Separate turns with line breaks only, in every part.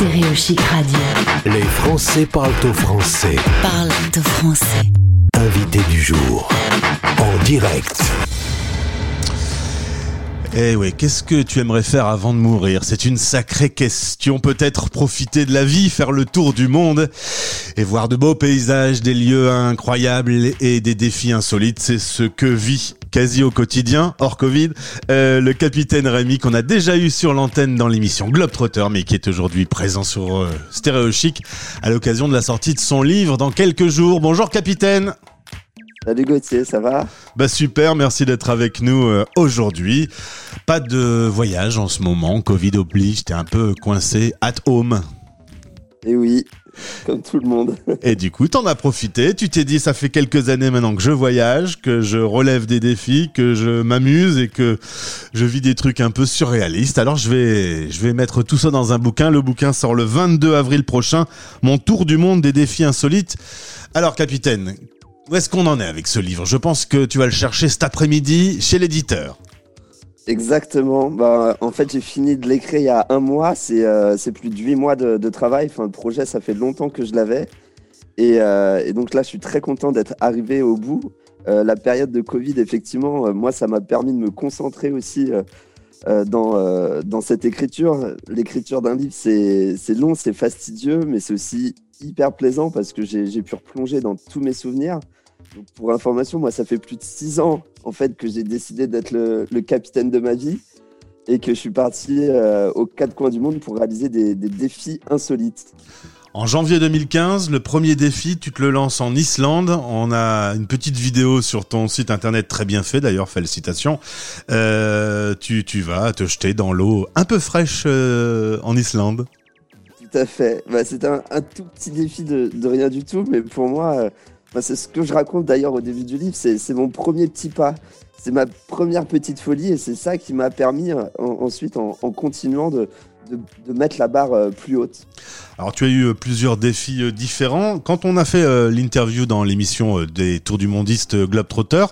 Stéréo Chic Radio.
Les Français parlent au français.
Parle au français.
Invité du jour. En direct.
Eh oui, qu'est-ce que tu aimerais faire avant de mourir? C'est une sacrée question. Peut-être profiter de la vie, faire le tour du monde et voir de beaux paysages, des lieux incroyables et des défis insolites. C'est ce que vit quasi au quotidien, hors Covid, euh, le capitaine Rémi qu'on a déjà eu sur l'antenne dans l'émission Globetrotter, mais qui est aujourd'hui présent sur euh, Stéréo Chic à l'occasion de la sortie de son livre dans quelques jours. Bonjour capitaine
Salut Gauthier, ça va?
Bah super, merci d'être avec nous euh, aujourd'hui. Pas de voyage en ce moment, Covid oblige, t'es un peu coincé at home.
Eh oui, comme tout le monde.
Et du coup, t'en as profité, tu t'es dit ça fait quelques années maintenant que je voyage, que je relève des défis, que je m'amuse et que je vis des trucs un peu surréalistes. Alors je vais je vais mettre tout ça dans un bouquin. Le bouquin sort le 22 avril prochain, Mon tour du monde des défis insolites. Alors capitaine, où est-ce qu'on en est avec ce livre? Je pense que tu vas le chercher cet après-midi chez l'éditeur.
Exactement. Bah, en fait, j'ai fini de l'écrire il y a un mois. C'est euh, plus de huit mois de, travail. Enfin, le projet, ça fait longtemps que je l'avais. Et, euh, donc là, je suis très content d'être arrivé au bout. Euh, la période de Covid, effectivement, moi, ça m'a permis de me concentrer aussi dans, cette écriture. L'écriture d'un livre, c'est long, c'est fastidieux, mais c'est aussi hyper plaisant parce que j'ai pu replonger dans tous mes souvenirs. Pour information, moi, ça fait plus de six ans en fait que j'ai décidé d'être le, le capitaine de ma vie et que je suis parti euh, aux quatre coins du monde pour réaliser des, des défis insolites.
En janvier 2015, le premier défi, tu te le lances en Islande. On a une petite vidéo sur ton site internet très bien fait, d'ailleurs, félicitations. Euh, tu, tu vas te jeter dans l'eau un peu fraîche euh, en Islande.
Tout à fait. Bah, c'est un, un tout petit défi de, de rien du tout, mais pour moi, c'est ce que je raconte d'ailleurs au début du livre. C'est mon premier petit pas. C'est ma première petite folie et c'est ça qui m'a permis euh, en- ensuite, en, continuant, de, mettre la barre euh, plus haute.
Alors, tu as eu euh, plusieurs défis différents. Quand on a fait l'interview dans l'émission des Tours du Mondiste Globetrotter,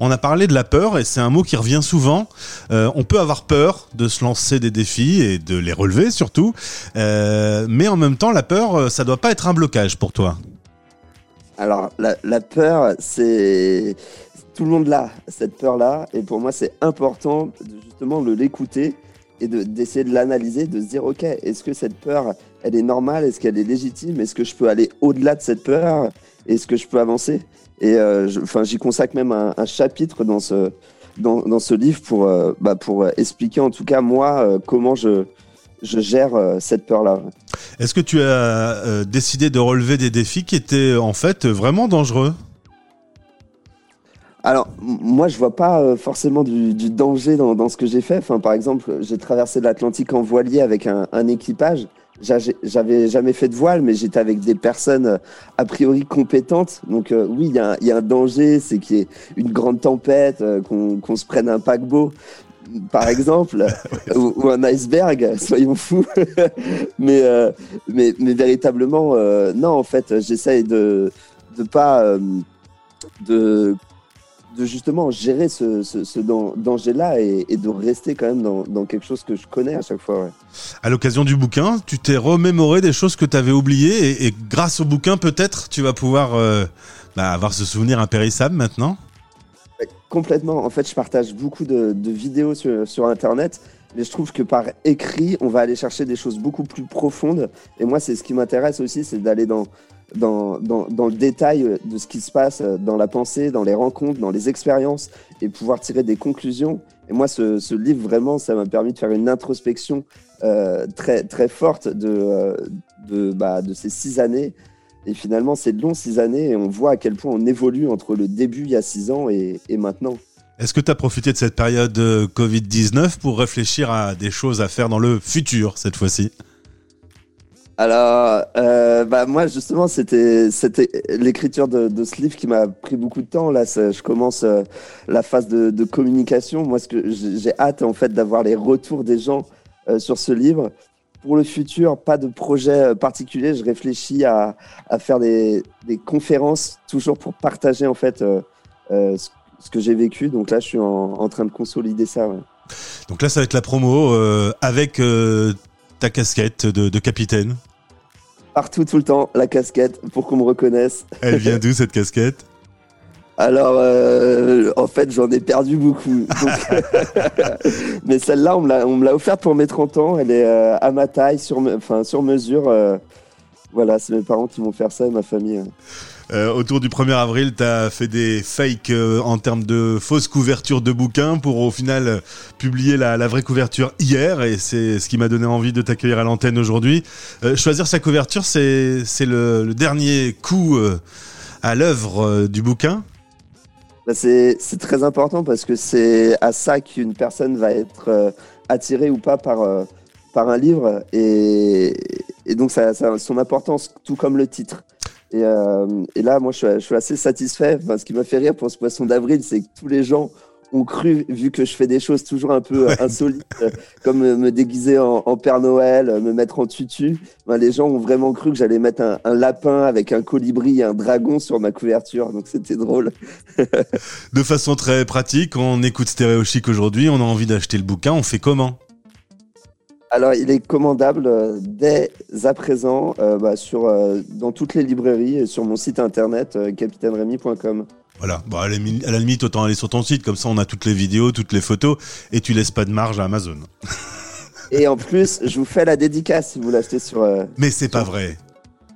on a parlé de la peur et c'est un mot qui revient souvent. On peut avoir peur de se lancer des défis et de les relever surtout, mais en même temps, la peur, ça doit pas être un blocage pour toi.
Alors, la, peur, c'est. Tout le monde l'a, cette peur-là. Et pour moi, c'est important de justement de l'écouter et de- d'essayer de, l'analyser, de se dire ok, est-ce que cette peur, elle est normale? Est-ce qu'elle est légitime? Est-ce que je peux aller au-delà de cette peur? Est-ce que je peux avancer? Et euh, j'y consacre même un, chapitre dans ce, dans, ce livre pour, euh, bah, pour expliquer en tout cas, moi, euh, comment je, je gère cette peur-là.
Est-ce que tu as euh, décidé de relever des défis qui étaient en fait vraiment dangereux?
Alors, moi, je vois pas euh, forcément du, danger dans, ce que j'ai fait. Enfin, par exemple, j'ai traversé l'Atlantique en voilier avec un, équipage. J'a- J'avais jamais fait de voile, mais j'étais avec des personnes euh, a priori compétentes. Donc, euh, oui, il y, a un- danger, c'est qu'il y ait une grande tempête, euh, qu'on se prenne un paquebot, par exemple, ou, ou un iceberg, soyons fous. mais, euh, mais, mais véritablement, euh, non, en fait, j'essaye de de pas euh, de de justement gérer ce, ce, ce dan- danger-là et, et de rester quand même dans, dans quelque chose que je connais à chaque fois. ouais.
À l'occasion du bouquin, tu t'es remémoré des choses que tu avais oubliées et, et grâce au bouquin, peut-être, tu vas pouvoir bah, avoir ce souvenir impérissable maintenant?
Complètement. En fait, je partage beaucoup de, vidéos sur, Internet, mais je trouve que par écrit, on va aller chercher des choses beaucoup plus profondes. Et moi, c'est ce qui m'intéresse aussi, c'est d'aller dans, dans, dans, dans le détail de ce qui se passe dans la pensée, dans les rencontres, dans les expériences, et pouvoir tirer des conclusions. Et moi, ce, ce livre, vraiment, ça m'a permis de faire une introspection euh, très, très forte de, euh, de, bah, de ces six années. Et finalement, c'est long, six années, et on voit à quel point on évolue entre le début, il y a six ans, et, et maintenant.
Est-ce que tu as profité de cette période euh, Covid-19 pour réfléchir à des choses à faire dans le futur cette fois-ci?
Alors, euh, bah moi justement, c'était c'était l'écriture de, de ce livre qui m'a pris beaucoup de temps. Là, je commence euh, la phase de, de communication. Moi, ce que j'ai j'ai hâte en fait d'avoir les retours des gens euh, sur ce livre. Pour le futur, pas de projet euh, particulier. Je réfléchis à, à faire des, des conférences toujours pour partager en fait euh, euh, ce, ce que j'ai vécu. Donc là, je suis en, en train de consolider ça. ouais.
Donc là, ça va être la promo euh, avec ta casquette de, de capitaine
Partout, tout le temps, la casquette pour qu'on me reconnaisse.
Elle vient d'où cette casquette?
Alors, euh, en fait, j'en ai perdu beaucoup. Donc- Mais celle-là, on me l'a- offerte pour mes 30 ans. Elle est euh, à ma taille, sur, me- enfin, sur mesure. euh, Voilà, c'est mes parents qui m'ont fait ça et ma famille. hein.
Autour du 1er avril, tu as fait des fakes en termes de fausses couvertures de bouquins pour au final publier la, la vraie couverture hier et c'est ce qui m'a donné envie de t'accueillir à l'antenne aujourd'hui. Choisir sa couverture, c'est le, le dernier coup à l'œuvre du bouquin.
Bah, c'est très important parce que c'est à ça qu'une personne va être euh, attirée ou pas par, euh, par un livre. Et, et donc, ça, ça a son importance, tout comme le titre. Et, euh, et là, moi, je suis, je suis assez satisfait. Enfin, ce qui m'a fait rire pour ce poisson d'avril, c'est que tous les gens ont cru, vu que je fais des choses toujours un peu euh,
Ouais.
insolites, euh, comme euh, me déguiser en, en Père Noël, me mettre en tutu, ben, les gens ont vraiment cru que j'allais mettre un, un lapin avec un colibri et un dragon sur ma couverture. Donc, c'était drôle.
De façon très pratique, on écoute Stéréo Chic aujourd'hui, on a envie d'acheter le bouquin, on fait comment?
Alors, il est commandable dès à présent euh, bah, sur, euh, dans toutes les librairies et sur mon site internet euh, capitaineremy.com.
Voilà, bon, à, la, mi- à la limite, autant aller sur ton site, comme ça on a toutes les vidéos, toutes les photos, et tu laisses pas de marge à Amazon.
Et en plus, je vous fais la dédicace si vous l'achetez sur. euh,
Mais c'est pas vrai.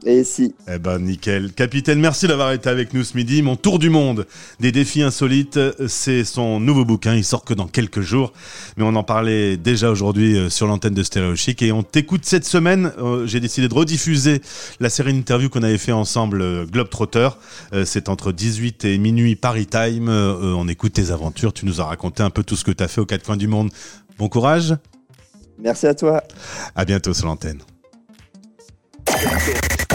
Et si.
Eh ben nickel. Capitaine, merci d'avoir été avec nous ce midi. Mon tour du monde des défis insolites, c'est son nouveau bouquin. Il sort que dans quelques jours. Mais on en parlait déjà aujourd'hui euh, sur l'antenne de Stéréo Chic. Et on t'écoute cette semaine. Euh, J'ai décidé de rediffuser la série d'interviews qu'on avait fait ensemble, euh, Globetrotter. C'est entre 18 et minuit Paris Time. On écoute tes aventures. Tu nous as raconté un peu tout ce que tu as fait aux quatre coins du monde. Bon courage.
Merci à toi.
À bientôt sur l'antenne.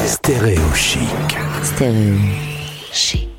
Stéréo chic.
Stéréo chic.